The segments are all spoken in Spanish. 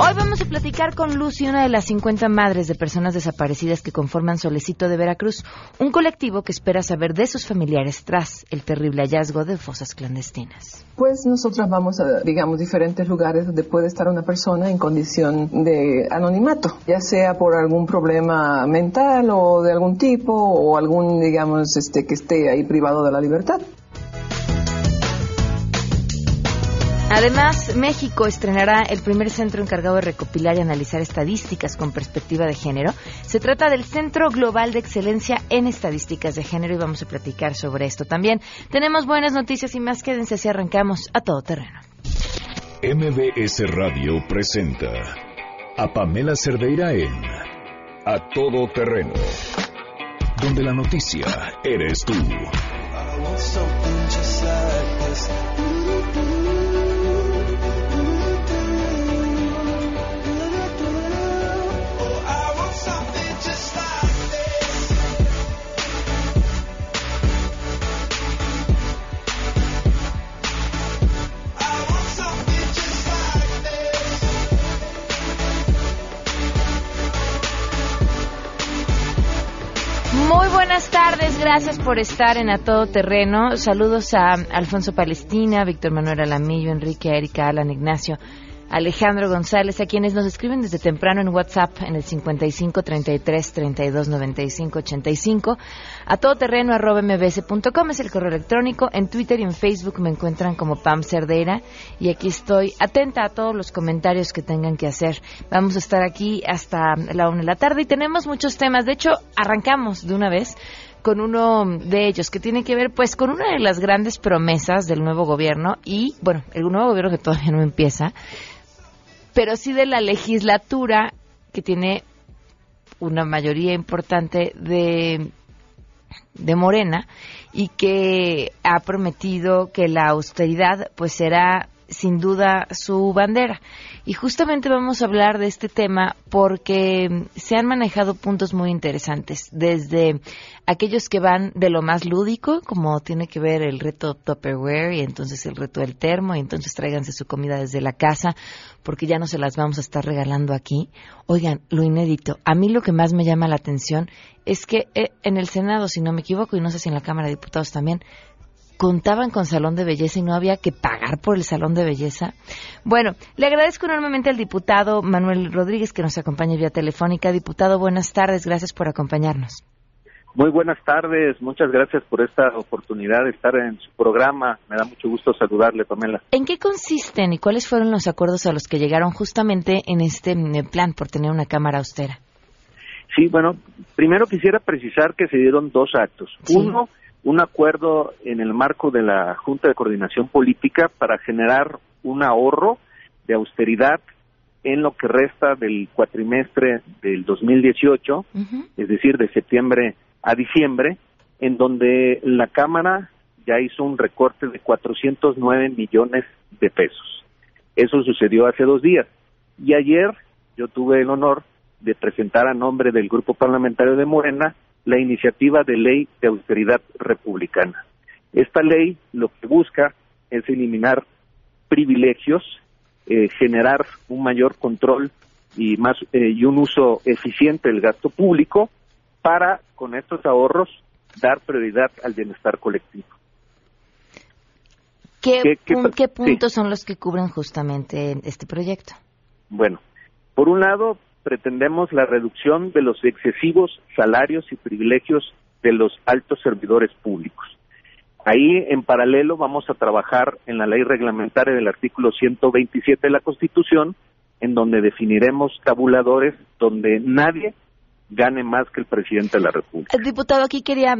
Hoy vamos a platicar con Lucy, una de las 50 madres de personas desaparecidas que conforman Solecito de Veracruz, un colectivo que espera saber de sus familiares tras el terrible hallazgo de fosas clandestinas. Pues nosotros vamos a, digamos, diferentes lugares donde puede estar una persona en condición de anonimato, ya sea por algún problema mental o de algún tipo o algún, digamos, este, que esté ahí privado de la libertad. Además, México estrenará el primer centro encargado de recopilar y analizar estadísticas con perspectiva de género. Se trata del Centro Global de Excelencia en Estadísticas de Género y vamos a platicar sobre esto también. Tenemos buenas noticias y más. Quédense si arrancamos a todo terreno. MBS Radio presenta a Pamela Cerdeira en A Todo Terreno, donde la noticia eres tú. Muy buenas tardes, gracias por estar en A Todo Terreno. Saludos a Alfonso Palestina, Víctor Manuel Alamillo, Enrique, Erika, Alan, Ignacio, Alejandro González, a quienes nos escriben desde temprano en WhatsApp en el 55 33 32 95 85, a todoterreno mbs.com es el correo electrónico, en Twitter y en Facebook me encuentran como Pam Cerdeira y aquí estoy atenta a todos los comentarios que tengan que hacer. Vamos a estar aquí hasta la una de la tarde y tenemos muchos temas, de hecho arrancamos de una vez con uno de ellos que tiene que ver pues con una de las grandes promesas del nuevo gobierno y bueno, el nuevo gobierno que todavía no empieza, pero sí de la legislatura que tiene una mayoría importante de, de Morena y que ha prometido que la austeridad pues será sin duda su bandera. Y justamente vamos a hablar de este tema porque se han manejado puntos muy interesantes, desde aquellos que van de lo más lúdico, como tiene que ver el reto Tupperware y entonces el reto del termo, y entonces tráiganse su comida desde la casa, porque ya no se las vamos a estar regalando aquí. Oigan, lo inédito, a mí lo que más me llama la atención es que eh, en el Senado, si no me equivoco, y no sé si en la Cámara de Diputados también, contaban con salón de belleza y no había que pagar por el salón de belleza. Bueno, le agradezco enormemente al diputado Manuel Rodríguez que nos acompaña vía telefónica. Diputado, buenas tardes, gracias por acompañarnos. Muy buenas tardes, muchas gracias por esta oportunidad de estar en su programa. Me da mucho gusto saludarle, Pamela. ¿En qué consisten y cuáles fueron los acuerdos a los que llegaron justamente en este plan por tener una Cámara austera? Sí, bueno, primero quisiera precisar que se dieron dos actos. Sí. Uno, un acuerdo en el marco de la Junta de Coordinación Política para generar un ahorro de austeridad en lo que resta del cuatrimestre del 2018, Ujú. es decir, de septiembre a diciembre, en donde la Cámara ya hizo un recorte de 409 millones de pesos. Eso sucedió hace dos días. Y ayer yo tuve el honor de presentar a nombre del Grupo Parlamentario de Morena la iniciativa de ley de austeridad republicana. Esta ley lo que busca es eliminar privilegios, eh, generar un mayor control y más eh, y un uso eficiente del gasto público para con estos ahorros dar prioridad al bienestar colectivo. ¿Qué, ¿Qué- sí. puntos son los que cubren justamente este proyecto? Bueno, por un lado, pretendemos la reducción de los excesivos salarios y privilegios de los altos servidores públicos. Ahí, en paralelo, vamos a trabajar en la ley reglamentaria del artículo 127 de la Constitución, en donde definiremos tabuladores donde nadie gane más que el presidente de la República. Eh, Diputado, aquí quería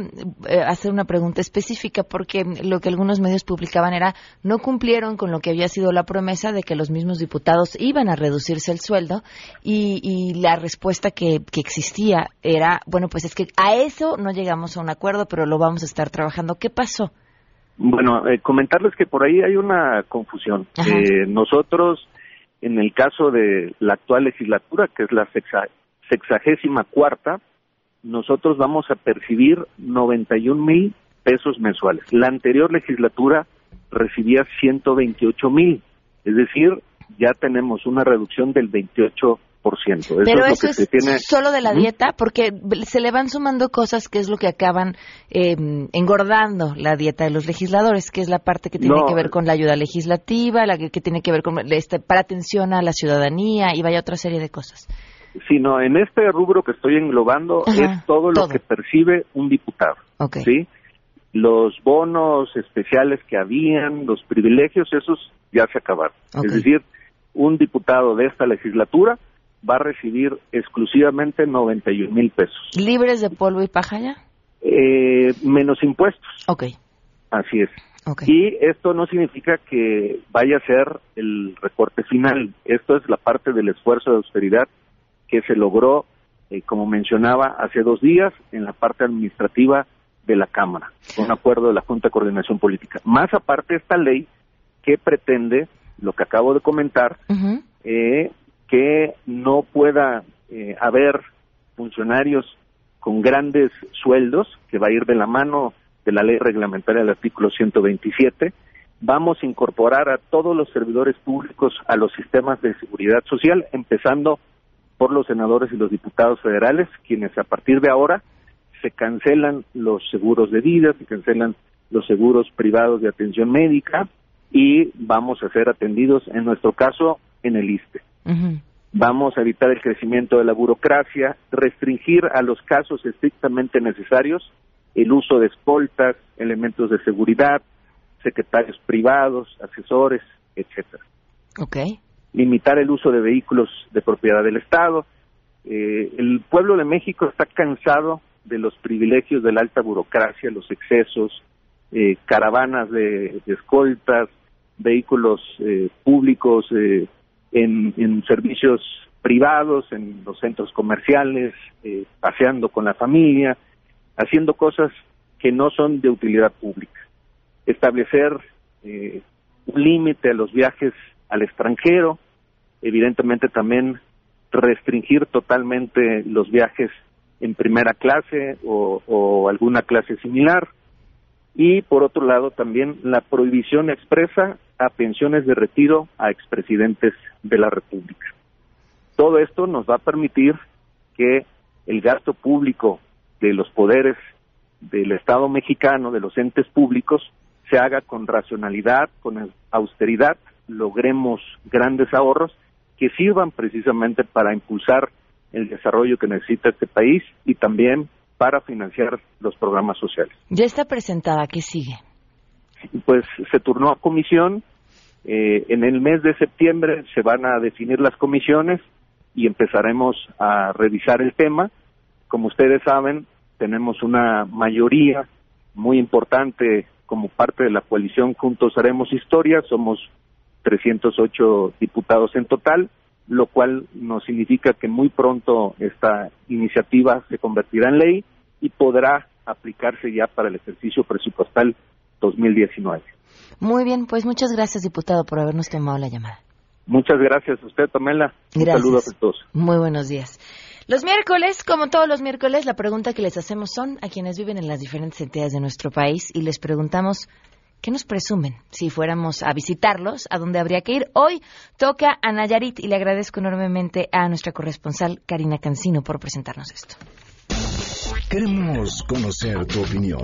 eh, hacer una pregunta específica porque lo que algunos medios publicaban era no cumplieron con lo que había sido la promesa de que los mismos diputados iban a reducirse el sueldo y, y la respuesta que, que existía era, bueno, pues es que a eso no llegamos a un acuerdo, pero lo vamos a estar trabajando. ¿Qué pasó? Bueno, eh, comentarles que por ahí hay una confusión. Eh, nosotros, en el caso de la actual legislatura, que es la sexa- sexagésima cuarta, nosotros vamos a percibir 91 mil pesos mensuales. La anterior legislatura recibía 128 mil, es decir, ya tenemos una reducción del 28 pero eso es solo de la dieta, porque se le van sumando cosas que es lo que acaban em, engordando la dieta de los legisladores, que es la parte que tiene que ver con la ayuda legislativa, la que, tiene que ver con este, para atención a la ciudadanía y vaya otra serie de cosas. Sí, no, en este rubro que estoy englobando es todo lo que percibe un diputado. ¿sí? Los bonos especiales que habían, los privilegios, esos ya se acabaron. Es decir, un diputado de esta legislatura va a recibir exclusivamente 91 mil pesos. ¿Libres de polvo y paja ya? Eh, menos impuestos. Ok. Así es. Y esto no significa que vaya a ser el recorte final. Esto es la parte del esfuerzo de austeridad que se logró, eh, como mencionaba, hace dos días en la parte administrativa de la Cámara, con acuerdo de la Junta de Coordinación Política. Más aparte, esta ley que pretende, lo que acabo de comentar, eh, que no pueda eh, haber funcionarios con grandes sueldos, que va a ir de la mano de la ley reglamentaria del artículo 127. Vamos a incorporar a todos los servidores públicos a los sistemas de seguridad social, empezando por los senadores y los diputados federales, quienes a partir de ahora se cancelan los seguros de vida, se cancelan los seguros privados de atención médica y vamos a ser atendidos, en nuestro caso, en el ISTE. Vamos a evitar el crecimiento de la burocracia, restringir a los casos estrictamente necesarios el uso de escoltas, elementos de seguridad, secretarios privados, asesores, etcétera. Okay. Limitar el uso de vehículos de propiedad del Estado. Eh, el pueblo de México está cansado de los privilegios de la alta burocracia, los excesos, eh, caravanas de, escoltas, vehículos eh, públicos eh, en, servicios privados, en los centros comerciales, eh, paseando con la familia, haciendo cosas que no son de utilidad pública. Establecer un límite a los viajes al extranjero, evidentemente también restringir totalmente los viajes en primera clase o alguna clase similar, y por otro lado también la prohibición expresa a pensiones de retiro a expresidentes de la República. Todo esto nos va a permitir que el gasto público de los poderes del Estado mexicano, de los entes públicos, se haga con racionalidad, con austeridad, logremos grandes ahorros que sirvan precisamente para impulsar el desarrollo que necesita este país y también para financiar los programas sociales. Ya está presentada, ¿qué sigue? Pues se turnó a comisión, eh, en el mes de septiembre se van a definir las comisiones y empezaremos a revisar el tema. Como ustedes saben, tenemos una mayoría muy importante como parte de la coalición Juntos Haremos Historia, somos 308 diputados en total, lo cual nos significa que muy pronto esta iniciativa se convertirá en ley y podrá aplicarse ya para el ejercicio presupuestal 2019. Muy bien, pues muchas gracias, diputado, por habernos tomado la llamada. Muchas gracias a usted, Pamela. Un saludo a todos. Muy buenos días. Los miércoles, como todos los miércoles, la pregunta que les hacemos son a quienes viven en las diferentes entidades de nuestro país y les preguntamos ¿Qué nos presumen si fuéramos a visitarlos? ¿A dónde habría que ir? Hoy toca a Nayarit y le agradezco enormemente a nuestra corresponsal Karina Cancino por presentarnos esto. Queremos conocer tu opinión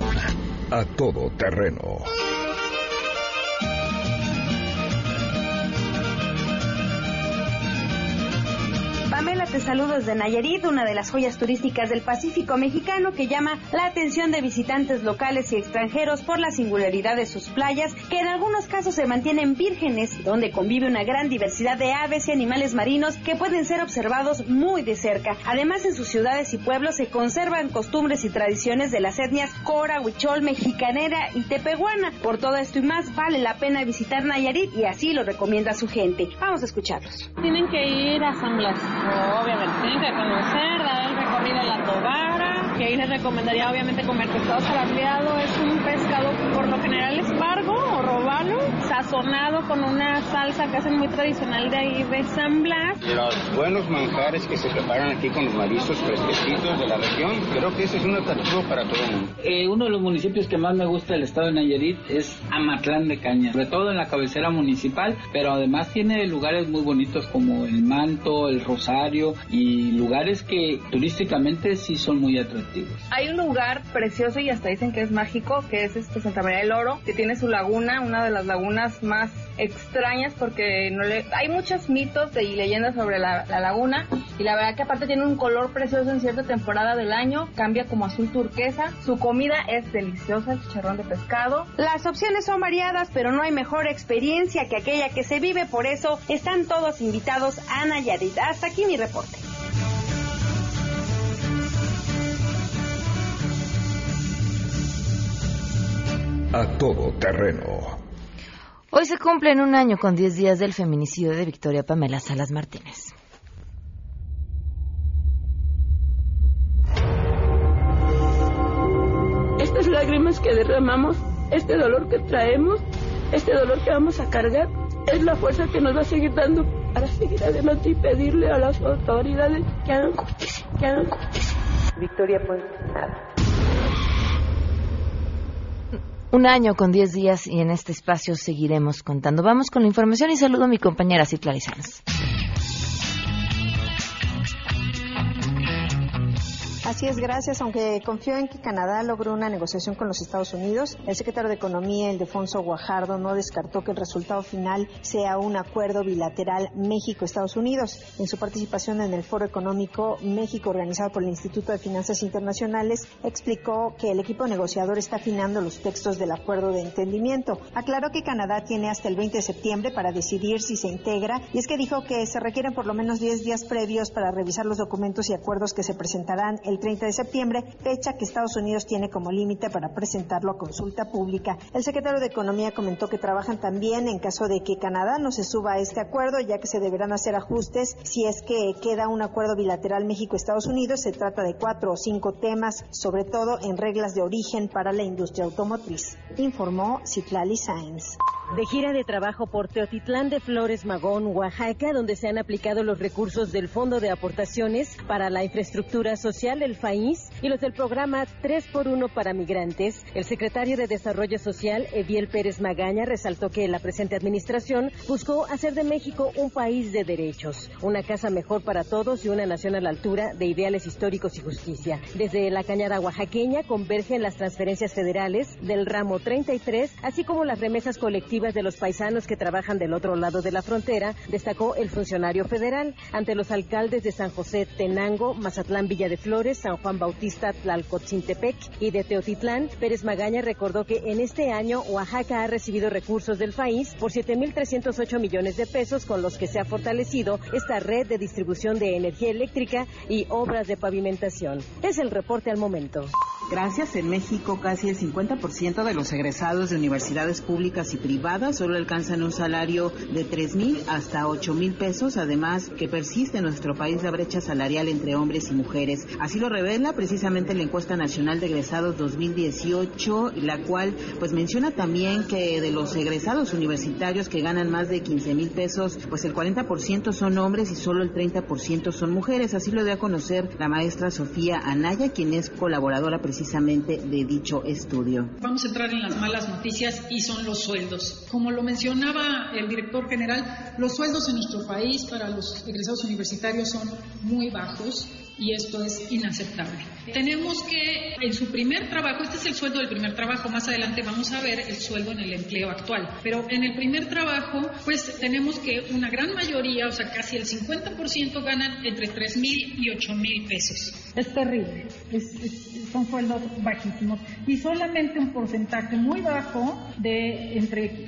a todo terreno Te saludo desde Nayarit, una de las joyas turísticas del Pacífico mexicano que llama la atención de visitantes locales y extranjeros por la singularidad de sus playas, que en algunos casos se mantienen vírgenes, donde convive una gran diversidad de aves y animales marinos que pueden ser observados muy de cerca. Además, en sus ciudades y pueblos se conservan costumbres y tradiciones de las etnias Cora, Huichol, Mexicanera y Tepehuana. Por todo esto y más, vale la pena visitar Nayarit y así lo recomienda su gente. Vamos a escucharlos. Tienen que ir a San Blas obviamente, tienen que conocer, dar el recorrido a la Tobara, que ahí les recomendaría obviamente comer pescado saladeado. Es un pescado por lo general espargo o robalo, sazonado con una salsa que hacen muy tradicional de ahí de San Blas. Los buenos manjares que se preparan aquí con los mariscos fresquecitos de la región, creo que ese es un atractivo para todo el mundo. Eh, uno de los municipios que más me gusta del estado de Nayarit es Amatlán de Caña, sobre todo en la cabecera municipal, pero además tiene lugares muy bonitos como el Manto, el Rosario y lugares que turísticamente sí son muy atractivos. Hay un lugar precioso y hasta dicen que es mágico, que es este Santa María del Oro, que tiene su laguna, una de las lagunas más extrañas porque no le... hay muchos mitos y leyendas sobre la, la laguna y la verdad que aparte tiene un color precioso en cierta temporada del año, cambia como azul turquesa, su comida es deliciosa, el chicharrón de pescado. Las opciones son variadas, pero no hay mejor experiencia que aquella que se vive, por eso están todos invitados a Nayarit. Hasta aquí mi reporte. A todo terreno. Hoy se cumplen un año con 10 días del feminicidio de Victoria Pamela Salas Martínez. Estas lágrimas que derramamos, este dolor que traemos, este dolor que vamos a cargar, es la fuerza que nos va a seguir dando para seguir adelante y pedirle a las autoridades que hagan justicia, que hagan justicia. Victoria pues nada. Un año con 10 días y en este espacio seguiremos contando. Vamos con la información y saludo a mi compañera Citlali Sanz. Así es, gracias. Aunque confío en que Canadá logró una negociación con los Estados Unidos, el secretario de Economía, Ildefonso Guajardo, no descartó que el resultado final sea un acuerdo bilateral México-Estados Unidos. En su participación en el Foro Económico México, organizado por el Instituto de Finanzas Internacionales, explicó que el equipo negociador está afinando los textos del acuerdo de entendimiento. Aclaró que Canadá tiene hasta el 20 de septiembre para decidir si se integra y es que dijo que se requieren por lo menos 10 días previos para revisar los documentos y acuerdos que se presentarán el 30 de septiembre, fecha que Estados Unidos tiene como límite para presentarlo a consulta pública. El secretario de Economía comentó que trabajan también en caso de que Canadá no se suba a este acuerdo, ya que se deberán hacer ajustes si es que queda un acuerdo bilateral México-Estados Unidos. Se trata de cuatro o cinco temas, sobre todo en reglas de origen para la industria automotriz, informó Citlali Sáenz. De gira de trabajo por Teotitlán de Flores Magón, Oaxaca, donde se han aplicado los recursos del Fondo de Aportaciones para la Infraestructura Social del país y los del programa 3x1 para migrantes, el secretario de Desarrollo Social, Eviel Pérez Magaña, resaltó que la presente administración buscó hacer de México un país de derechos, una casa mejor para todos y una nación a la altura de ideales históricos y justicia. Desde la cañada oaxaqueña convergen las transferencias federales del ramo 33, así como las remesas colectivas de los paisanos que trabajan del otro lado de la frontera, destacó el funcionario federal. Ante los alcaldes de San José Tenango, Mazatlán Villa de Flores, San Juan Bautista Tlalcotzintepec y de Teotitlán, Pérez Magaña recordó que en este año Oaxaca ha recibido recursos del país por 7.308 millones de pesos con los que se ha fortalecido esta red de distribución de energía eléctrica y obras de pavimentación. Es el reporte al momento. Gracias. En México, casi el 50% de los egresados de universidades públicas y privadas solo alcanzan un salario de 3 mil hasta 8 mil pesos. Además, que persiste en nuestro país la brecha salarial entre hombres y mujeres. Así lo revela precisamente la encuesta nacional de egresados 2018, la cual pues menciona también que de los egresados universitarios que ganan más de 15 mil pesos, pues el 40% son hombres y solo el 30% son mujeres. Así lo dio a conocer la maestra Sofía Anaya, quien es colaboradora precisamente de dicho estudio. Vamos a entrar en las malas noticias y son los sueldos. Como lo mencionaba el director general, los sueldos en nuestro país para los egresados universitarios son muy bajos y esto es inaceptable. Tenemos que, en su primer trabajo, este es el sueldo del primer trabajo, más adelante vamos a ver el sueldo en el empleo actual, pero en el primer trabajo, pues tenemos que una gran mayoría, o sea, casi el 50% ganan entre 3 mil y 8 mil pesos. Es terrible, es, es, son sueldos bajísimos y solamente un porcentaje muy bajo de entre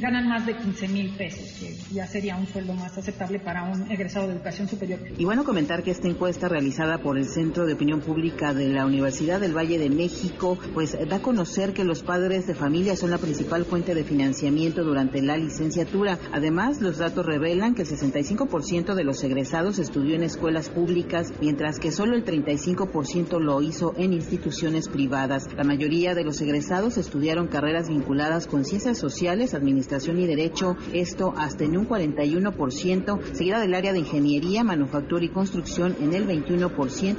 ganan más de 15 mil pesos, que ya sería un sueldo más aceptable para un egresado de educación superior. Y bueno, comentar que esta encuesta realizada por el Centro de Opinión Pública de la Universidad del Valle de México, pues da a conocer que los padres de familia son la principal fuente de financiamiento durante la licenciatura. Además, los datos revelan que el 65% de los egresados estudió en escuelas públicas, mientras que solo el 35% lo hizo en instituciones privadas. La mayoría de los egresados estudiaron carreras vinculadas con ciencias sociales, administración y derecho, esto hasta en un 41%, seguida del área de ingeniería, manufactura y construcción en el 21%,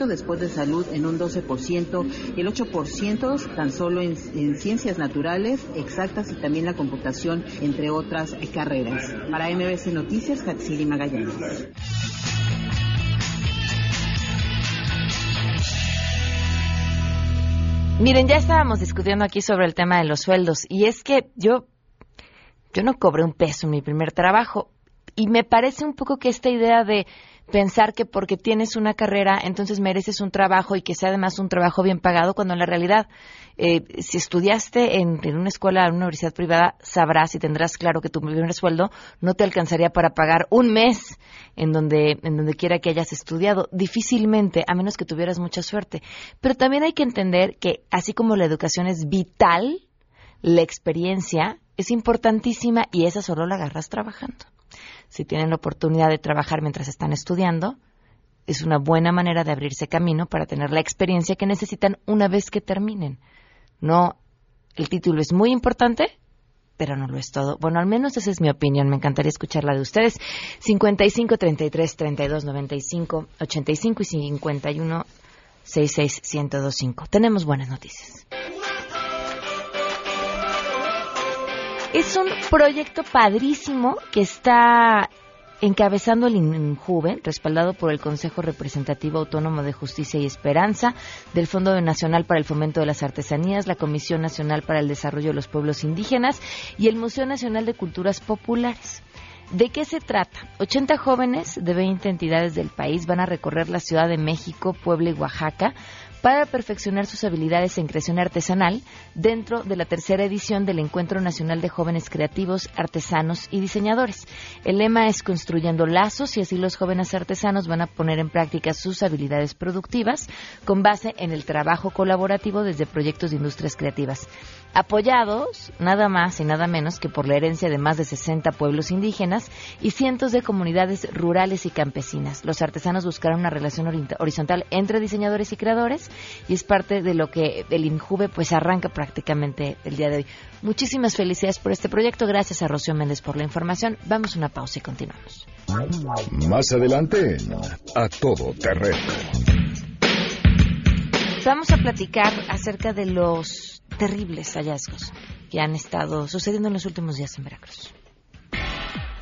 después de salud en un 12% y el 8% tan solo en, en ciencias naturales, exactas y también la computación, entre otras carreras. Para MBC Noticias, Hatsiri Magallanes. Miren, ya estábamos discutiendo aquí sobre el tema de los sueldos y es que yo yo no cobré un peso en mi primer trabajo y me parece un poco que esta idea de pensar que porque tienes una carrera entonces mereces un trabajo y que sea además un trabajo bien pagado cuando en la realidad eh, si estudiaste en, una escuela, en una universidad privada sabrás y tendrás claro que tu primer sueldo no te alcanzaría para pagar un mes en donde en donde quiera que hayas estudiado difícilmente a menos que tuvieras mucha suerte. Pero también hay que entender que así como la educación es vital la experiencia es importantísima y esa solo la agarras trabajando si tienen la oportunidad de trabajar mientras están estudiando, es una buena manera de abrirse camino para tener la experiencia que necesitan una vez que terminen. No, el título es muy importante, pero no lo es todo. Bueno, al menos esa es mi opinión. Me encantaría escuchar la de ustedes. 55 33 32 95 85 y 51 66 1025. Tenemos buenas noticias. Es un proyecto padrísimo que está encabezando el INJUVE, respaldado por el Consejo Representativo Autónomo de Justicia y Esperanza, del Fondo Nacional para el Fomento de las Artesanías, la Comisión Nacional para el Desarrollo de los Pueblos Indígenas y el Museo Nacional de Culturas Populares. ¿De qué se trata? 80 jóvenes de 20 entidades del país van a recorrer la Ciudad de México, Puebla y Oaxaca para perfeccionar sus habilidades en creación artesanal dentro de la tercera edición del Encuentro Nacional de Jóvenes Creativos, Artesanos y Diseñadores. El lema es construyendo lazos y así los jóvenes artesanos van a poner en práctica sus habilidades productivas con base en el trabajo colaborativo desde proyectos de industrias creativas apoyados nada más y nada menos que por la herencia de más de 60 pueblos indígenas y cientos de comunidades rurales y campesinas. Los artesanos buscaron una relación horizontal entre diseñadores y creadores y es parte de lo que el INJUVE pues arranca prácticamente el día de hoy. Muchísimas felicidades por este proyecto. Gracias a Rocío Méndez por la información. Vamos a una pausa y continuamos. Más adelante, a todo terreno. Vamos a platicar acerca de los terribles hallazgos que han estado sucediendo en los últimos días en Veracruz.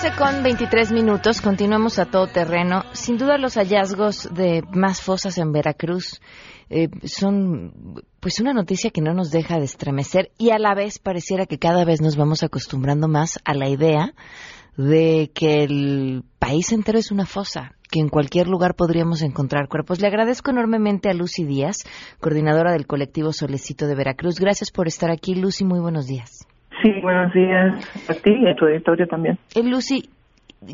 12 con 23 minutos, continuamos a todo terreno. Sin duda los hallazgos de más fosas en Veracruz eh, son pues una noticia que no nos deja de estremecer y a la vez pareciera que cada vez nos vamos acostumbrando más a la idea de que el país entero es una fosa, que en cualquier lugar podríamos encontrar cuerpos. Le agradezco enormemente a Lucy Díaz, coordinadora del colectivo Solecito de Veracruz. Gracias por estar aquí, Lucy. Muy buenos días. Sí, buenos días a ti y a tu auditorio también. Eh, Lucy,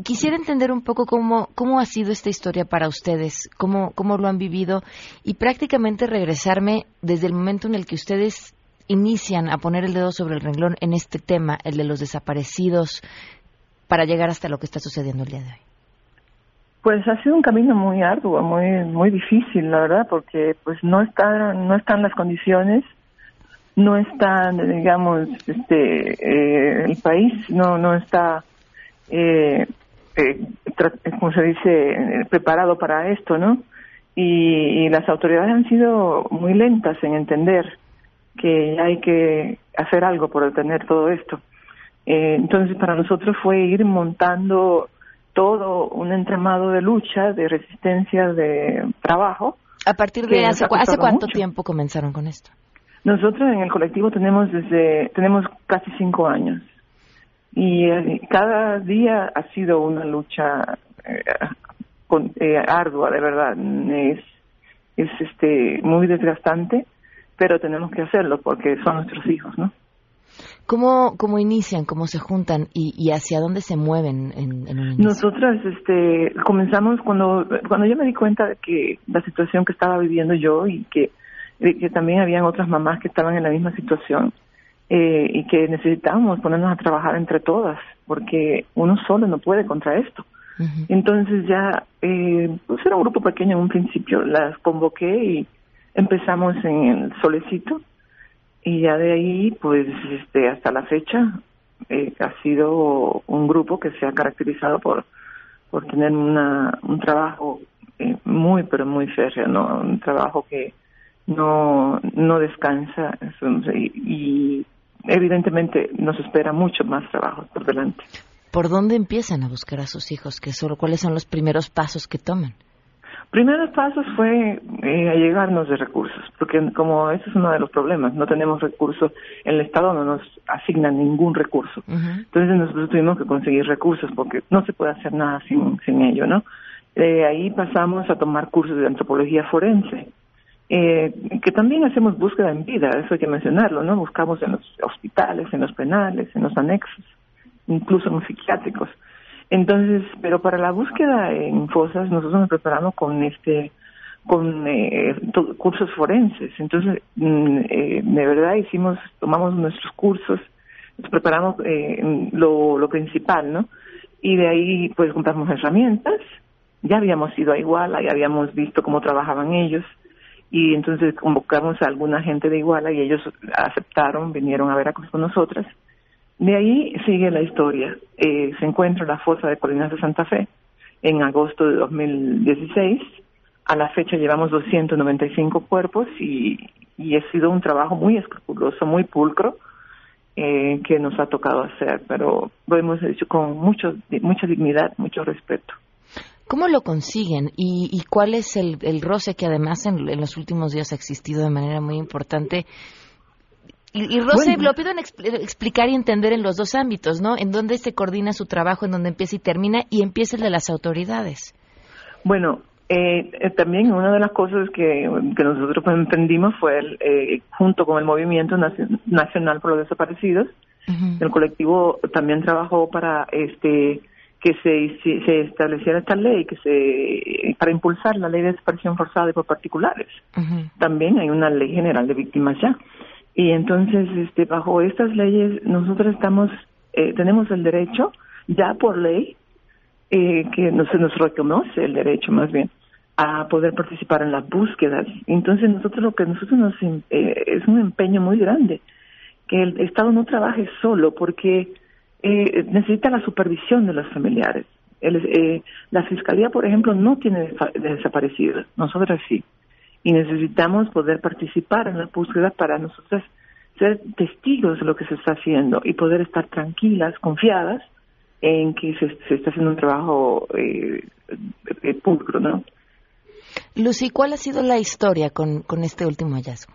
quisiera entender un poco cómo, cómo ha sido esta historia para ustedes, cómo, cómo lo han vivido y prácticamente regresarme desde el momento en el que ustedes inician a poner el dedo sobre el renglón en este tema, el de los desaparecidos, para llegar hasta lo que está sucediendo el día de hoy. Pues ha sido un camino muy arduo, muy muy difícil, la verdad, porque pues no están no están las condiciones no está, digamos, este, eh, el país no, no está, eh, eh, como se dice, preparado para esto, ¿no? Y, las autoridades han sido muy lentas en entender que hay que hacer algo por detener todo esto. entonces, para nosotros fue ir montando todo un entramado de lucha, de resistencia, de trabajo. ¿A partir de hace, hace cuánto tiempo comenzaron con esto? Nosotros en el colectivo tenemos desde tenemos casi cinco años y eh, cada día ha sido una lucha eh, eh, ardua, de verdad. Es es este muy desgastante, pero tenemos que hacerlo porque son nuestros hijos, ¿no? ¿Cómo, cómo inician, cómo se juntan y, hacia dónde se mueven en, en Nosotras este, comenzamos cuando, cuando yo me di cuenta de que la situación que estaba viviendo yo y que que también habían otras mamás que estaban en la misma situación eh, y que necesitábamos ponernos a trabajar entre todas, porque uno solo no puede contra esto. Entonces ya, eh, pues era un grupo pequeño en un principio, las convoqué y empezamos en el solecito y ya de ahí, pues este, hasta la fecha, eh, ha sido un grupo que se ha caracterizado por, por tener una, un trabajo eh, muy, pero muy férreo, ¿no? Un trabajo que no, no descansa y, evidentemente nos espera mucho más trabajo por delante. ¿Por dónde empiezan a buscar a sus hijos? ¿Qué solo, ¿Cuáles son los primeros pasos que toman? Primeros pasos fue eh, allegarnos de recursos, porque como ese es uno de los problemas, no tenemos recursos, el Estado no nos asigna ningún recurso. Entonces nosotros tuvimos que conseguir recursos porque no se puede hacer nada sin, sin ello, ¿no? De ahí pasamos a tomar cursos de antropología forense eh, que también hacemos búsqueda en vida, eso hay que mencionarlo, ¿no? Buscamos en los hospitales, en los penales, en los anexos, incluso en los psiquiátricos. Entonces, pero para la búsqueda en fosas nosotros nos preparamos con este con eh, cursos forenses. Entonces, mm, eh, de verdad hicimos, tomamos nuestros cursos, nos preparamos eh, lo, lo principal, ¿no? Y de ahí, pues, compramos herramientas. Ya habíamos ido a Iguala, ya habíamos visto cómo trabajaban ellos y entonces convocamos a alguna gente de Iguala y ellos aceptaron, vinieron a ver con nosotras. De ahí sigue la historia. Eh, se encuentra la fosa de Colinas de Santa Fe en agosto de 2016. A la fecha llevamos 295 cuerpos y, y ha sido un trabajo muy escrupuloso, muy pulcro, eh, que nos ha tocado hacer, pero lo hemos hecho con mucho, mucha dignidad, mucho respeto. ¿Cómo lo consiguen y, cuál es el, roce que además en, los últimos días ha existido de manera muy importante? Y, roce lo pido en explicar y entender en los dos ámbitos, ¿no? En dónde se coordina su trabajo, en dónde empieza y termina y empieza el de las autoridades. Bueno, eh, eh, también una de las cosas que, nosotros emprendimos fue, eh, junto con el Movimiento Nacional por los Desaparecidos, el colectivo también trabajó para este que se, se estableciera esta ley que se para impulsar la ley de desaparición forzada por particulares. También hay una ley general de víctimas ya. Y entonces, este, bajo estas leyes, nosotros estamos, eh, tenemos el derecho, ya por ley, eh, que no se nos reconoce el derecho más bien, a poder participar en las búsquedas. Entonces, nosotros lo que nosotros nos, eh, es un empeño muy grande, que el Estado no trabaje solo, porque eh, necesita la supervisión de los familiares. Eh, la fiscalía, por ejemplo, no tiene desaparecidos, nosotros sí. Y necesitamos poder participar en la búsqueda para nosotras ser testigos de lo que se está haciendo y poder estar tranquilas, confiadas en que se, está haciendo un trabajo eh, pulcro, ¿no? Lucy, ¿cuál ha sido la historia con este último hallazgo?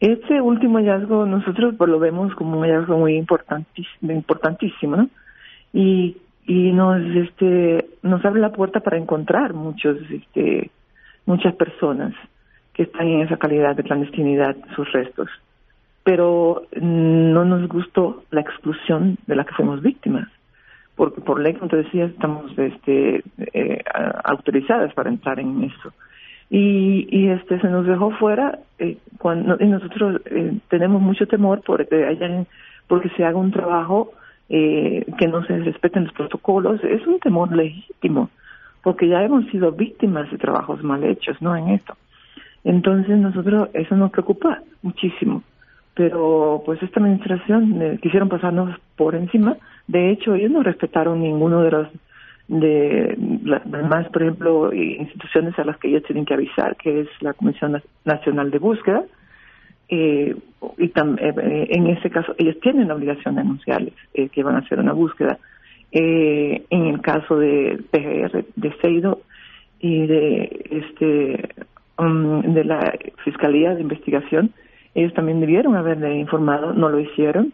Este último hallazgo nosotros pues, lo vemos como un hallazgo muy importantísimo. Y, y nos, este, nos abre la puerta para encontrar muchos, este, muchas personas que están en esa calidad de clandestinidad, sus restos. Pero no nos gustó la exclusión de la que fuimos víctimas, porque por ley, como te decía, estamos este, eh, autorizadas para entrar en eso y, y este se nos dejó fuera eh, cuando y nosotros eh, tenemos mucho temor porque hayan porque se haga un trabajo eh, que no se respeten los protocolos. Es un temor legítimo porque ya hemos sido víctimas de trabajos mal hechos no en esto. Entonces nosotros eso nos preocupa muchísimo. Pero pues esta administración eh, quisieron pasarnos por encima. De hecho, ellos no respetaron ninguno de los de las demás, por ejemplo, instituciones a las que ellos tienen que avisar, que es la Comisión Nacional de Búsqueda, eh, y eh, en ese caso ellos tienen la obligación de anunciarles eh, que van a hacer una búsqueda. Eh, en el caso de PGR, de Seido y de este um, de la Fiscalía de Investigación, ellos también debieron haberle informado, no lo hicieron.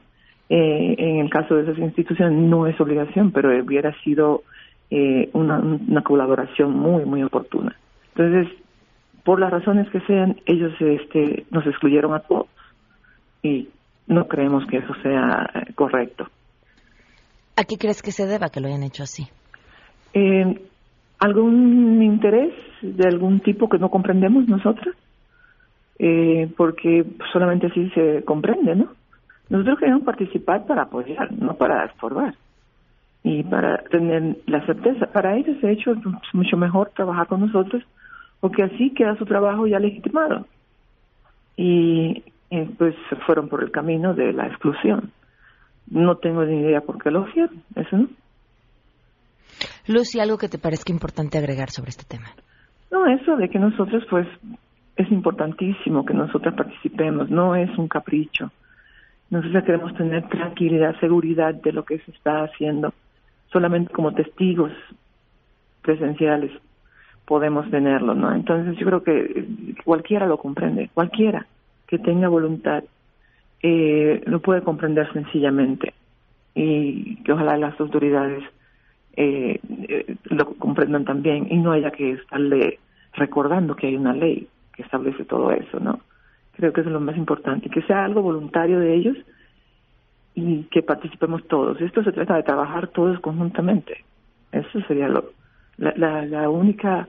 en el caso de esas instituciones no es obligación, pero hubiera sido una, una colaboración muy, muy oportuna. Entonces, por las razones que sean, ellos este, nos excluyeron a todos y no creemos que eso sea eh, correcto. ¿A qué crees que se deba que lo hayan hecho así? Eh, ¿Algún interés de algún tipo que no comprendemos nosotros? Eh, porque solamente así se comprende, ¿no? Nosotros queremos participar para apoyar, no para estorbar. Y para tener la certeza, para ellos de hecho es mucho mejor trabajar con nosotros porque así queda su trabajo ya legitimado. Y pues se fueron por el camino de la exclusión. No tengo ni idea por qué lo hicieron, eso no. Lucy, algo que te parezca importante agregar sobre este tema. No, eso de que nosotros, pues, es importantísimo que nosotros participemos, no es un capricho. Nosotros queremos tener tranquilidad, seguridad de lo que se está haciendo, solamente como testigos presenciales podemos tenerlo, ¿no? Entonces yo creo que cualquiera lo comprende, cualquiera que tenga voluntad eh, lo puede comprender sencillamente y que ojalá las autoridades eh, eh, lo comprendan también y no haya que estarle recordando que hay una ley que establece todo eso, ¿no? Creo que eso es lo más importante, que sea algo voluntario de ellos y que participemos todos. Esto se trata de trabajar todos conjuntamente. Eso sería lo, la, la, la única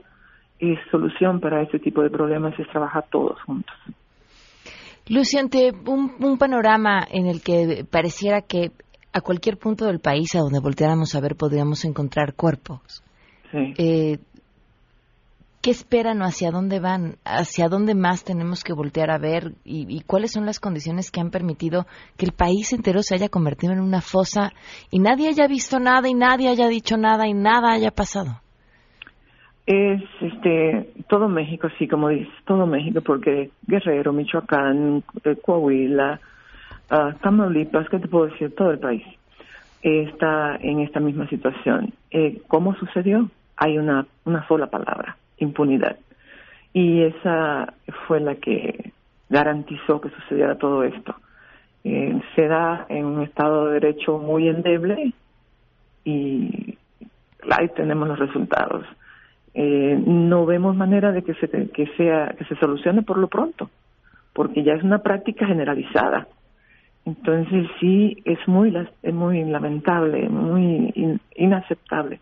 y solución para este tipo de problemas es trabajar todos juntos. Lucy, ante un, panorama en el que pareciera que a cualquier punto del país a donde volteáramos a ver podríamos encontrar cuerpos, eh, ¿qué esperan o hacia dónde van? ¿Hacia dónde más tenemos que voltear a ver? Y, ¿Y cuáles son las condiciones que han permitido que el país entero se haya convertido en una fosa y nadie haya visto nada y nadie haya dicho nada y nada haya pasado? es este todo México, sí, como dices, todo México, porque Guerrero, Michoacán, eh, Coahuila, uh, Tamaulipas, ¿qué te puedo decir? Todo el país está en esta misma situación. Eh, ¿Cómo sucedió? Hay una, una sola palabra, impunidad. Y esa fue la que garantizó que sucediera todo esto. Eh, se da en un Estado de Derecho muy endeble y ahí tenemos los resultados eh, no vemos manera de que se que sea que se solucione por lo pronto porque ya es una práctica generalizada entonces sí es muy es muy lamentable muy inaceptable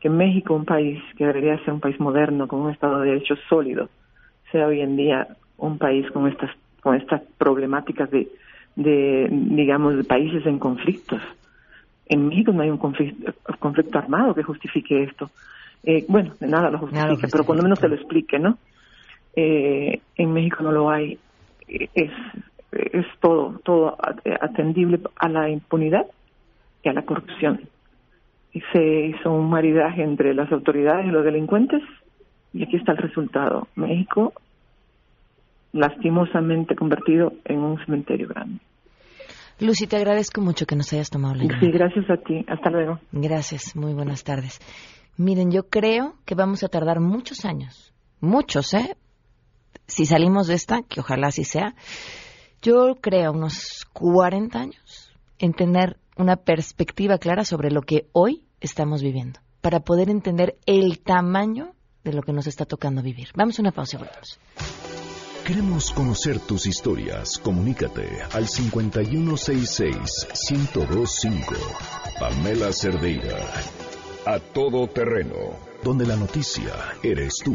que México un país que debería ser un país moderno con un estado de derecho sólido sea hoy en día un país con estas con estas problemáticas de de digamos de países en conflictos en México no hay un conflicto, conflicto armado que justifique esto eh, bueno, de nada lo justifica, pero cuando menos se lo explique, ¿no? Eh, en México no lo hay. Eh, es, es todo, todo atendible a la impunidad y a la corrupción. Y se hizo un maridaje entre las autoridades y los delincuentes y aquí está el resultado. México lastimosamente convertido en un cementerio grande. Lucy, te agradezco mucho que nos hayas tomado la llamada. Sí, gracias a ti. Hasta luego. Gracias. Muy buenas tardes. Miren, yo creo que vamos a tardar muchos años, muchos, ¿eh? Si salimos de esta, que ojalá así sea, yo creo unos 40 años en tener una perspectiva clara sobre lo que hoy estamos viviendo, para poder entender el tamaño de lo que nos está tocando vivir. Vamos a una pausa y volvemos. Queremos conocer tus historias. Comunícate al 5166-1025. Pamela Cerdeira. A todo terreno, donde la noticia eres tú.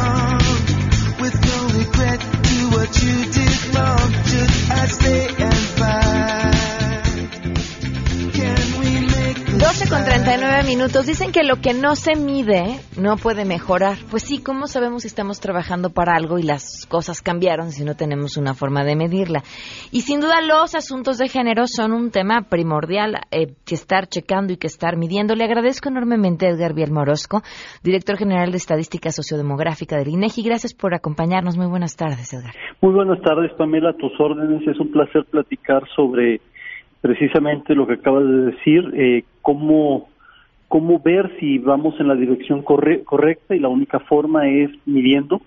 Minutos. Dicen que lo que no se mide no puede mejorar. Pues sí, ¿cómo sabemos si estamos trabajando para algo y las cosas cambiaron si no tenemos una forma de medirla? Y sin duda los asuntos de género son un tema primordial eh, que estar checando y que estar midiendo. Le agradezco enormemente a Edgar Biel Morosco, director general de Estadística Sociodemográfica del INEGI. Gracias por acompañarnos. Muy buenas tardes, Edgar. Muy buenas tardes, Pamela. A tus órdenes. Es un placer platicar sobre precisamente lo que acabas de decir, eh, cómo, cómo ver si vamos en la dirección correcta y la única forma es midiendo,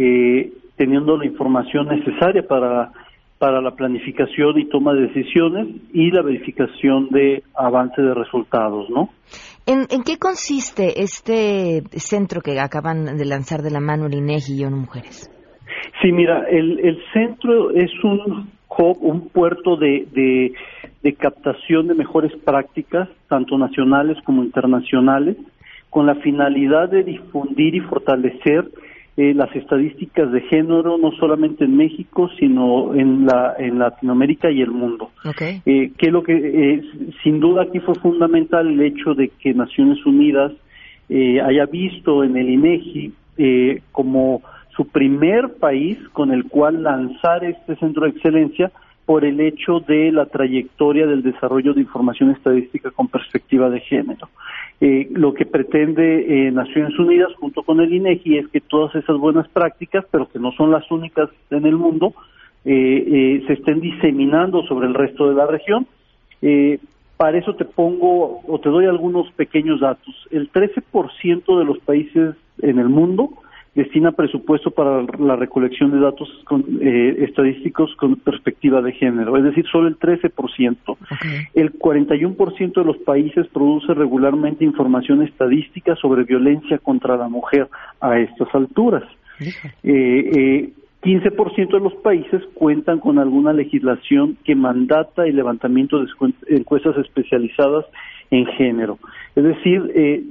eh, teniendo la información necesaria para, para la planificación y toma de decisiones y la verificación de avance de resultados, ¿no? ¿En, ¿En, qué consiste este centro que acaban de lanzar de la mano el INEGI y ONU Mujeres? Sí, mira, el, el centro es un hub, un puerto de, de, de captación de mejores prácticas, tanto nacionales como internacionales, con la finalidad de difundir y fortalecer eh, las estadísticas de género no solamente en México sino en la en Latinoamérica y el mundo. Eh, que lo que eh, sin duda aquí fue fundamental el hecho de que Naciones Unidas haya visto en el INEGI como su primer país con el cual lanzar este centro de excelencia por el hecho de la trayectoria del desarrollo de información estadística con perspectiva de género. Eh, lo que pretende eh, Naciones Unidas junto con el INEGI es que todas esas buenas prácticas, pero que no son las únicas en el mundo, eh, se estén diseminando sobre el resto de la región. para eso te pongo o te doy algunos pequeños datos. El 13% de los países en el mundo destina presupuesto para la recolección de datos eh, estadísticos con perspectiva de género, es decir, solo el 13%. El 41% de los países produce regularmente información estadística sobre violencia contra la mujer a estas alturas. Eh, 15% eh, de los países cuentan con alguna legislación que mandata el levantamiento de encuestas especializadas en género. Es decir, eh,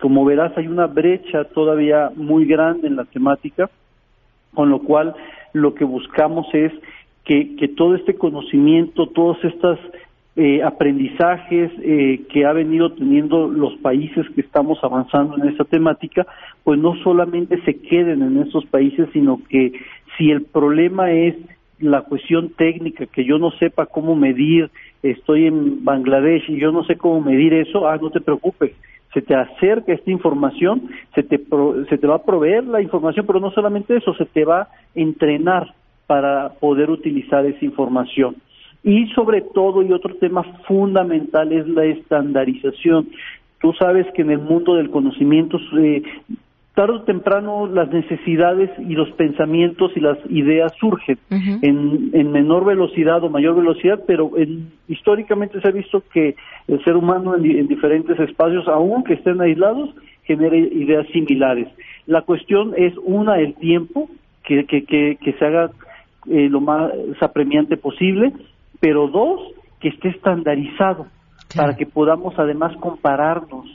como verás, hay una brecha todavía muy grande en la temática, con lo cual lo que buscamos es que, todo este conocimiento, todos estos eh, aprendizajes eh, que ha venido teniendo los países que estamos avanzando en esta temática, pues no solamente se queden en esos países, sino que si el problema es la cuestión técnica, que yo no sepa cómo medir, estoy en Bangladesh y yo no sé cómo medir eso, ah, no te preocupes, se te acerca esta información, se te, se te va a proveer la información, pero no solamente eso, se te va a entrenar para poder utilizar esa información. Y sobre todo, y otro tema fundamental es la estandarización. Tú sabes que en el mundo del conocimiento eh, tarde o temprano las necesidades y los pensamientos y las ideas surgen en, menor velocidad o mayor velocidad, pero históricamente se ha visto que el ser humano en, diferentes espacios, aunque estén aislados, genera ideas similares. La cuestión es, una, el tiempo, que, que, que, se haga eh, lo más apremiante posible, pero dos, que esté estandarizado para que podamos además compararnos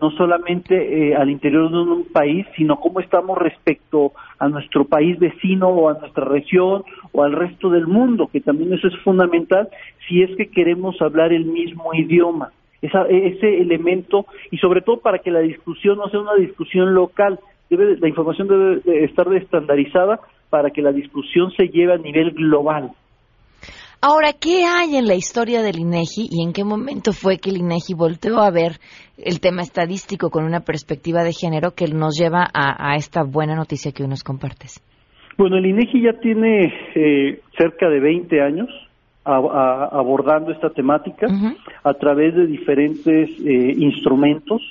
no solamente eh, al interior de un país, sino cómo estamos respecto a nuestro país vecino o a nuestra región o al resto del mundo, que también eso es fundamental si es que queremos hablar el mismo idioma. ese elemento y sobre todo para que la discusión no sea una discusión local, debe, la información debe estar estandarizada para que la discusión se lleve a nivel global. Ahora, ¿qué hay en la historia del INEGI y en qué momento fue que el INEGI volteó a ver el tema estadístico con una perspectiva de género que nos lleva a, esta buena noticia que hoy nos compartes? Bueno, el INEGI ya tiene eh, cerca de 20 años abordando esta temática a través de diferentes eh, instrumentos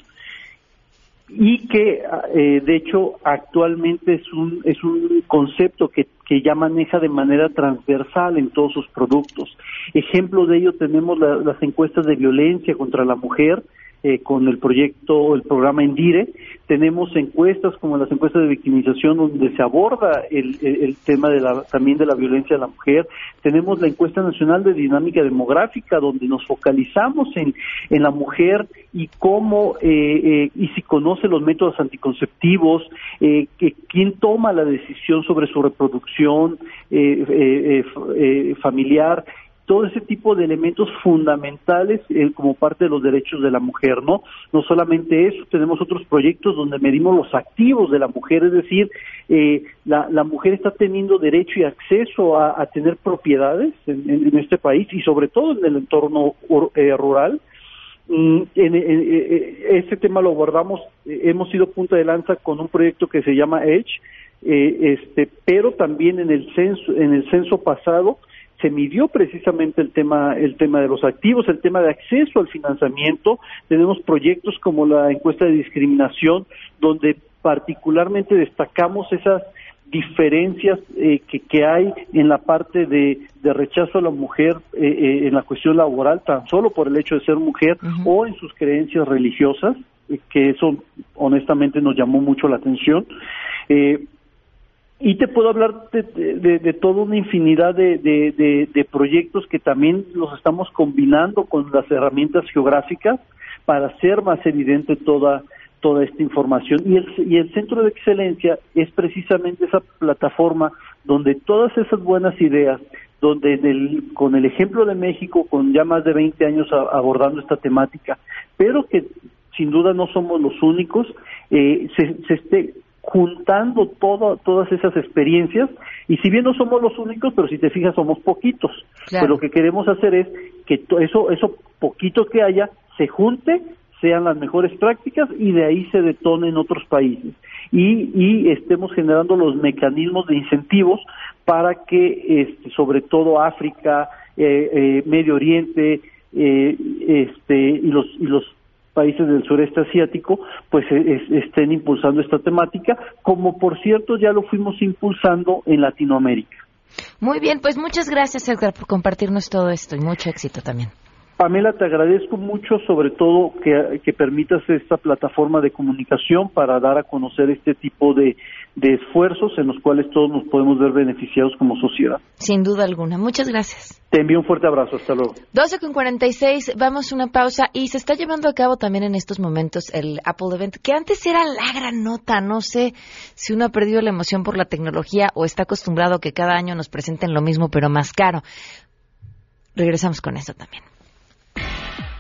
y que eh, de hecho actualmente es un es un concepto que, que ya maneja de manera transversal en todos sus productos. Ejemplo de ello tenemos las encuestas de violencia contra la mujer, eh, con el proyecto, el programa Endire. Tenemos encuestas como las encuestas de victimización donde se aborda el, el, tema de la, también de la violencia a la mujer. Tenemos la encuesta nacional de dinámica demográfica donde nos focalizamos en, la mujer y cómo eh, eh, y si conoce los métodos anticonceptivos, que, quién toma la decisión sobre su reproducción familiar todo ese tipo de elementos fundamentales eh, como parte de los derechos de la mujer, ¿no? No solamente eso, tenemos otros proyectos donde medimos los activos de la mujer, es decir, eh, la, mujer está teniendo derecho y acceso a, tener propiedades en, este país y sobre todo en el entorno eh, rural. Mm, en, este tema lo abordamos, hemos sido punta de lanza con un proyecto que se llama Edge, este, pero también en el censo, en el censo pasado se midió precisamente el tema el tema de los activos, el tema de acceso al financiamiento. Tenemos proyectos como la encuesta de discriminación donde particularmente destacamos esas diferencias eh, que, que, hay en la parte de, de rechazo a la mujer eh, eh, en la cuestión laboral, tan solo por el hecho de ser mujer o en sus creencias religiosas, que eso honestamente nos llamó mucho la atención. Y te puedo hablar de, de, toda una infinidad de, de, proyectos que también los estamos combinando con las herramientas geográficas para hacer más evidente toda, toda esta información. Y el, y el Centro de Excelencia es precisamente esa plataforma donde todas esas buenas ideas, donde el, con el ejemplo de México, con ya más de 20 años abordando esta temática, pero que sin duda no somos los únicos, eh, se, se esté juntando todo, todas esas experiencias y si bien no somos los únicos, pero si te fijas somos poquitos. Pues lo que queremos hacer es que eso, eso poquito que haya se junte, sean las mejores prácticas y de ahí se detone en otros países. Y, y estemos generando los mecanismos de incentivos para que este, sobre todo África, eh, eh, Medio Oriente, eh, este, y los, y los países del sureste asiático pues estén impulsando esta temática, como por cierto ya lo fuimos impulsando en Latinoamérica. Muy bien, pues muchas gracias Edgar por compartirnos todo esto y mucho éxito también. Pamela, te agradezco mucho, sobre todo que, que, permitas esta plataforma de comunicación para dar a conocer este tipo de, de esfuerzos en los cuales todos nos podemos ver beneficiados como sociedad. Sin duda alguna. Muchas gracias. Te envío un fuerte abrazo. Hasta luego. 12 con 46, vamos a una pausa y se está llevando a cabo también en estos momentos el Apple Event, que antes era la gran nota. No sé si uno ha perdido la emoción por la tecnología o está acostumbrado a que cada año nos presenten lo mismo pero más caro. Regresamos con eso también.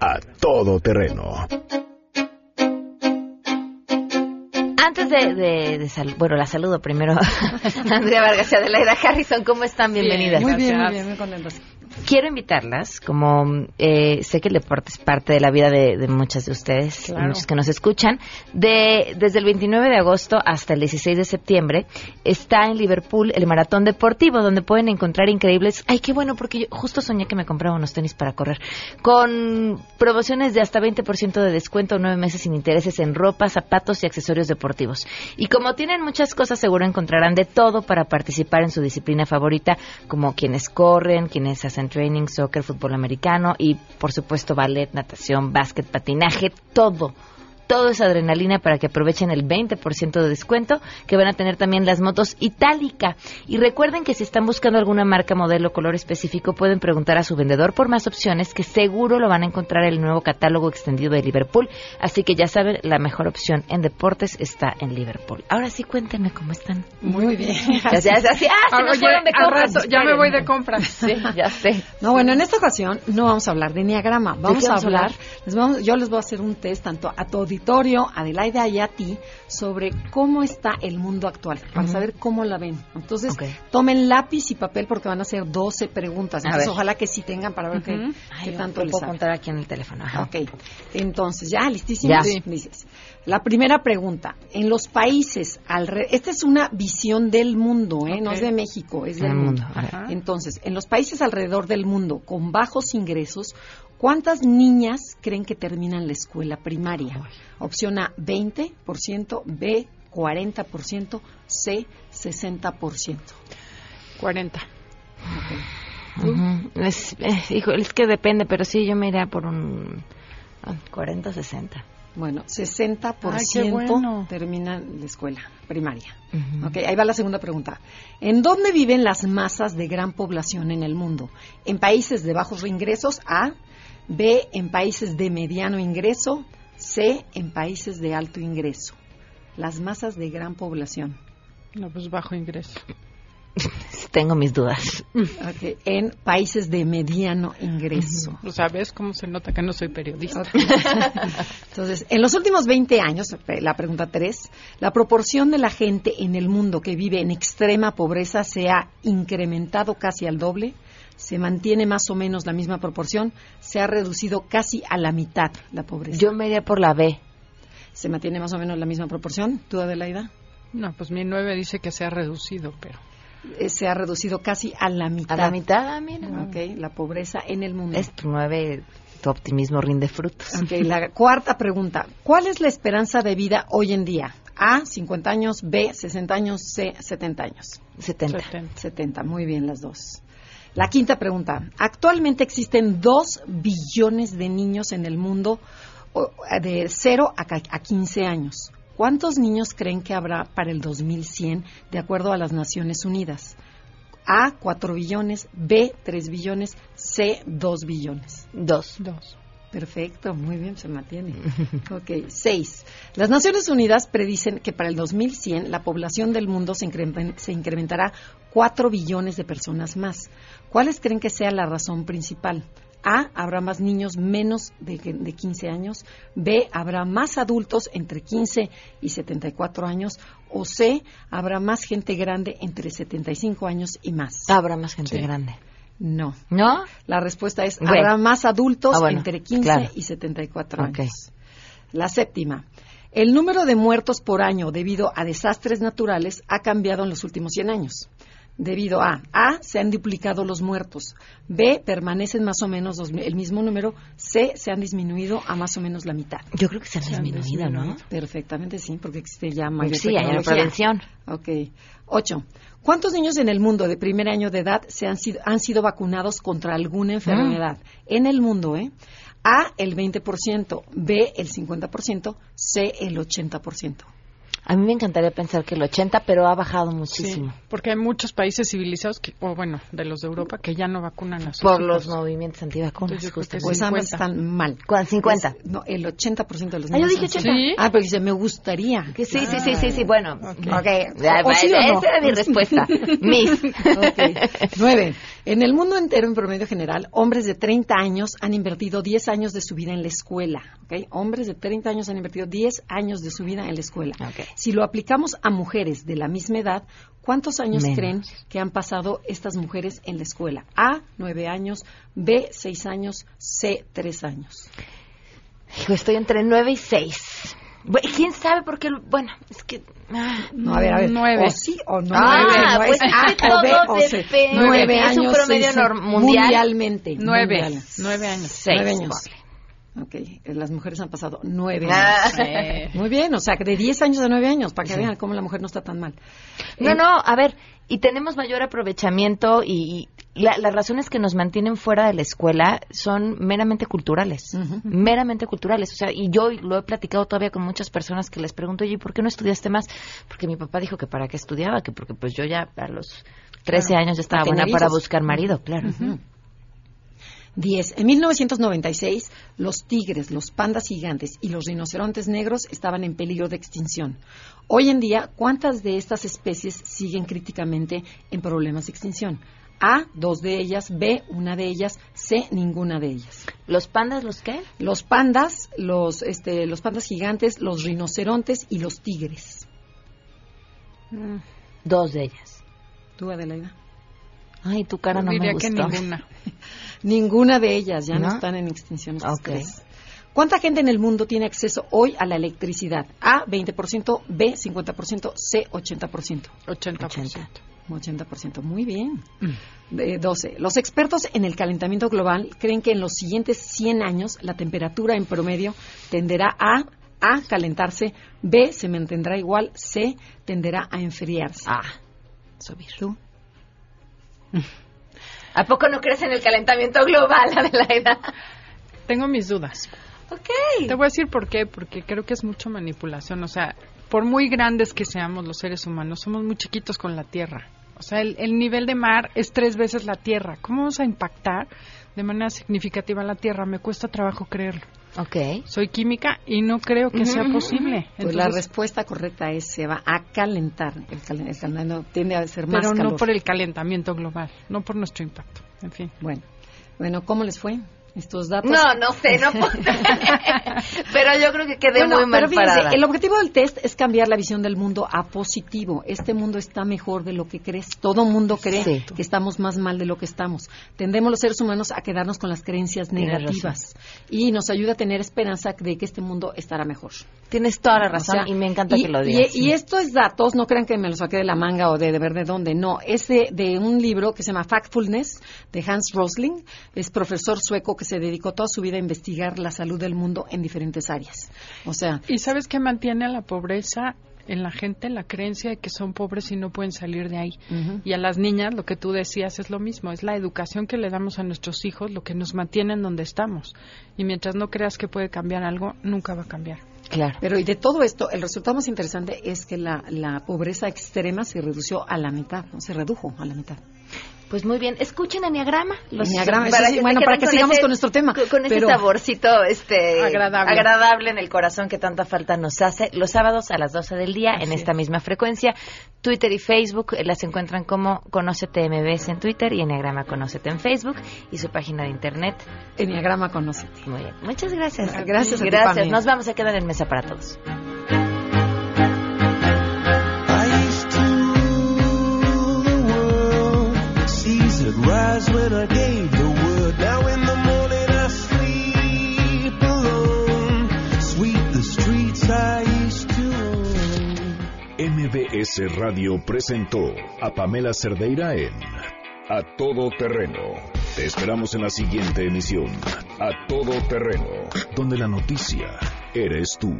a todo terreno. Antes de, de, bueno, la saludo primero. Andrea Vargas y Adelaida Harrison, ¿cómo están? Bienvenidas. muy bien, muy bien, muy contentos quiero invitarlas, como eh, sé que el deporte es parte de la vida de, muchas de ustedes, muchos que nos escuchan, de, desde el 29 de agosto hasta el 16 de septiembre está en Liverpool el Maratón Deportivo, donde pueden encontrar increíbles, ay, qué bueno, porque yo justo soñé que me compraba unos tenis para correr, con promociones de hasta 20% de descuento, nueve meses sin intereses en ropa, zapatos y accesorios deportivos. Y como tienen muchas cosas, seguro encontrarán de todo para participar en su disciplina favorita, como quienes corren, quienes hacen training, soccer, fútbol americano y por supuesto ballet, natación, básquet, patinaje, todo todo es adrenalina para que aprovechen el 20% de descuento que van a tener también las motos Itálica. Y recuerden que si están buscando alguna marca, modelo, color específico, pueden preguntar a su vendedor por más opciones que seguro lo van a encontrar en el nuevo catálogo extendido de Liverpool. Así que ya saben, la mejor opción en deportes está en Liverpool. Ahora sí, cuéntenme cómo están. Muy bien. Ya, ya, ya, ah, de compras. ya me voy de compras. Sí, ya sé. No, bueno, en esta ocasión no vamos a hablar de Enneagrama. Vamos, a hablar, Les vamos, yo les voy a hacer un test tanto a todo auditorio, Adelaida y a ti, sobre cómo está el mundo actual, para saber cómo la ven. Entonces, tomen lápiz y papel porque van a hacer 12 preguntas. Entonces, ojalá que sí tengan para ver qué, tanto les puedo contar aquí en el teléfono. Ok. Entonces, ¿ya listísimo? Sí. Dices. La primera pregunta, en los países alrededor, esta es una visión del mundo, ¿eh? no es de México, es del mundo. Entonces, en los países alrededor del mundo con bajos ingresos, ¿cuántas niñas creen que terminan la escuela primaria? Opción A, 20%, B, 40%, C, 60%. 40. Es, eh, hijo, es que depende, pero sí, yo me iría por un 40 60. Bueno, 60% terminan la escuela primaria. Ok, ahí va la segunda pregunta. ¿En dónde viven las masas de gran población en el mundo? ¿En países de bajos ingresos? A. B. En países de mediano ingreso. C. En países de alto ingreso. Las masas de gran población. No, pues bajo ingreso. Tengo mis dudas. En países de mediano ingreso. O sea, ¿ves cómo se nota que no soy periodista? Entonces, en los últimos 20 años, la pregunta 3, la proporción de la gente en el mundo que vive en extrema pobreza se ha incrementado casi al doble, se mantiene más o menos la misma proporción, se ha reducido casi a la mitad la pobreza. Yo me iría por la B. ¿Se mantiene más o menos la misma proporción? ¿Tú, Adelaida? No, pues mi 9 dice que se ha reducido, pero... Eh, se ha reducido casi a la mitad. A la mitad, ah, mira. Ok, la pobreza en el mundo. Es tu nueve, tu optimismo rinde frutos. Ok, la cuarta pregunta. ¿Cuál es la esperanza de vida hoy en día? A, 50 años, B, 60 años, C, 70 años. 70. 70, muy bien las dos. La quinta pregunta. Actualmente existen 2 billones de niños en el mundo de 0 a 15 años. ¿Cuántos niños creen que habrá para el 2100 de acuerdo a las Naciones Unidas? A, 4 billones, B, 3 billones, C, 2 billones. 2. Perfecto, muy bien, se mantiene. ok, 6. Las Naciones Unidas predicen que para el 2100 la población del mundo se, se incrementará 4 billones de personas más. ¿Cuáles creen que sea la razón principal? A, habrá más niños menos de, de 15 años. B, habrá más adultos entre 15 y 74 años. O C, habrá más gente grande entre 75 años y más. Habrá más gente grande. No. ¿No? La respuesta es, habrá más adultos ah, entre 15 y 74 años. La séptima. El número de muertos por año debido a desastres naturales ha cambiado en los últimos 100 años debido a A, se han duplicado los muertos, B, permanecen más o menos el mismo número, C, se han disminuido a más o menos la mitad. Yo creo que se han, disminuido, ¿no? Perfectamente, sí, porque existe ya mayor sí, hay prevención. Ok. Ocho. ¿Cuántos niños en el mundo de primer año de edad se han sido, han sido vacunados contra alguna enfermedad? Mm. En el mundo, ¿eh? A, el 20%, B, el 50%, C, el 80%. A mí me encantaría pensar que el 80, pero ha bajado muchísimo. porque hay muchos países civilizados, que, o bueno, de los de Europa, que ya no vacunan a sus Por los movimientos antivacunas. Pues ambos están mal. ¿Cuál? 50. no, el 80% de los niños. Ah, yo dije 80. Ah, pero dice, me gustaría. Que sí, sí, sí, sí, sí, bueno. Ok. okay. esa era mi respuesta. Mis. Okay. Nueve. En el mundo entero, en promedio general, hombres de 30 años han invertido 10 años de su vida en la escuela. ¿okay? Hombres de 30 años han invertido 10 años de su vida en la escuela. Si lo aplicamos a mujeres de la misma edad, ¿cuántos años creen que han pasado estas mujeres en la escuela? A, 9 años, B, 6 años, C, 3 años. estoy entre 9 y 6. ¿Quién sabe por qué? Bueno, es que... Ah, no, a ver, a ver. Nueve. O sí o no. Ah, pues es que todo depende. Nueve años. Es un promedio mundial. Mundialmente. Nueve. Nueve años. Seis. Nueve años. Ok, las mujeres han pasado nueve ah. años. Muy bien, o sea, de diez años a nueve años, para que vean cómo la mujer no está tan mal. No, no, a ver, y tenemos mayor aprovechamiento y, las razones que nos mantienen fuera de la escuela son meramente culturales, meramente culturales. O sea, y yo lo he platicado todavía con muchas personas que les pregunto, oye, ¿por qué no estudiaste más? Porque mi papá dijo que para qué estudiaba, que porque pues yo ya a los 13 años ya estaba buena para buscar marido, claro. 10. En 1996, los tigres, los pandas gigantes y los rinocerontes negros estaban en peligro de extinción. Hoy en día, ¿cuántas de estas especies siguen críticamente en problemas de extinción? A, dos de ellas, B, una de ellas, C, ninguna de ellas. ¿Los pandas los qué? Los pandas, los, este, los pandas gigantes, los rinocerontes y los tigres. Mm. Dos de ellas. ¿Tú, Adelaida? Ay, tu cara no me gustó. que ninguna. ninguna de ellas, ya no, están en extinción. Okay. ¿Cuánta gente en el mundo tiene acceso hoy a la electricidad? A, 20%, B, 50%, C, 80%. 80%. 80%. Muy bien. 12. Los expertos en el calentamiento global creen que en los siguientes 100 años la temperatura en promedio tenderá a A, calentarse, B, se mantendrá igual, C, tenderá a enfriarse. A, subir. ¿Tú? ¿A poco no crees en el calentamiento global, Adelaida? Tengo mis dudas. Ok. Te voy a decir por qué, porque creo que es mucho manipulación. O sea, por muy grandes que seamos los seres humanos, somos muy chiquitos con la Tierra. O sea, el, el nivel de mar es tres veces la Tierra. ¿Cómo vamos a impactar de manera significativa la Tierra? Me cuesta trabajo creerlo. Ok. Soy química y no creo que sea posible. Pues la respuesta correcta es se va a calentar. El, calen- el calentamiento tiende a ser más pero calor. no por el calentamiento global, no por nuestro impacto. En fin. Bueno, bueno, ¿cómo les fue? Estos datos. No, no sé, no puedo. pero yo creo que quedé Bueno, muy mal pero fíjense, parada. el objetivo del test es cambiar la visión del mundo a positivo. Este mundo está mejor de lo que crees. Todo mundo cree Sí. que estamos más mal de lo que estamos. Tendemos los seres humanos a quedarnos con las creencias negativas y nos ayuda a tener esperanza de que este mundo estará mejor. Tienes toda la razón O sea, y me encanta y- que lo y- digas. Y, estos datos, no crean que me los saqué de la manga o de, de ver de dónde, no, es de, de un libro que se llama Factfulness de Hans Rosling, es profesor sueco que se dedicó toda su vida a investigar la salud del mundo en diferentes áreas. O sea, ¿Y sabes qué mantiene a la pobreza en la gente? La creencia de que son pobres y no pueden salir de ahí. Y a las niñas, lo que tú decías es lo mismo, es la educación que le damos a nuestros hijos lo que nos mantiene en donde estamos. Y mientras no creas que puede cambiar algo, nunca va a cambiar. Claro. Pero y de todo esto, el resultado más interesante es que la, la pobreza extrema se redució a la mitad, no se redujo a la mitad. Pues muy bien, escuchen Enneagrama. Los- Enneagrama, sí, se bueno, para que sigamos con nuestro tema, Con, con ese saborcito este, Agradable. agradable en el corazón que tanta falta nos hace. Los sábados a las 12 del día en esta misma frecuencia. Twitter y Facebook eh, las encuentran como Conócete MBS en Twitter y Enneagrama Conócete en Facebook y su página de internet. Enneagrama Conócete. Muy bien, muchas gracias. Gracias a ti, Gracias, Pamela. nos vamos a quedar en mesa para todos. Rise when I gave the word. Now in the morning I sleep alone. Sweep the streets I used to own. MBS Radio presentó a Pamela Cerdeira en A Todo Terreno. Te esperamos en la siguiente emisión, A Todo Terreno, donde la noticia eres tú.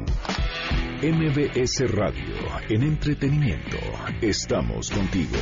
MBS Radio, en entretenimiento, estamos contigo.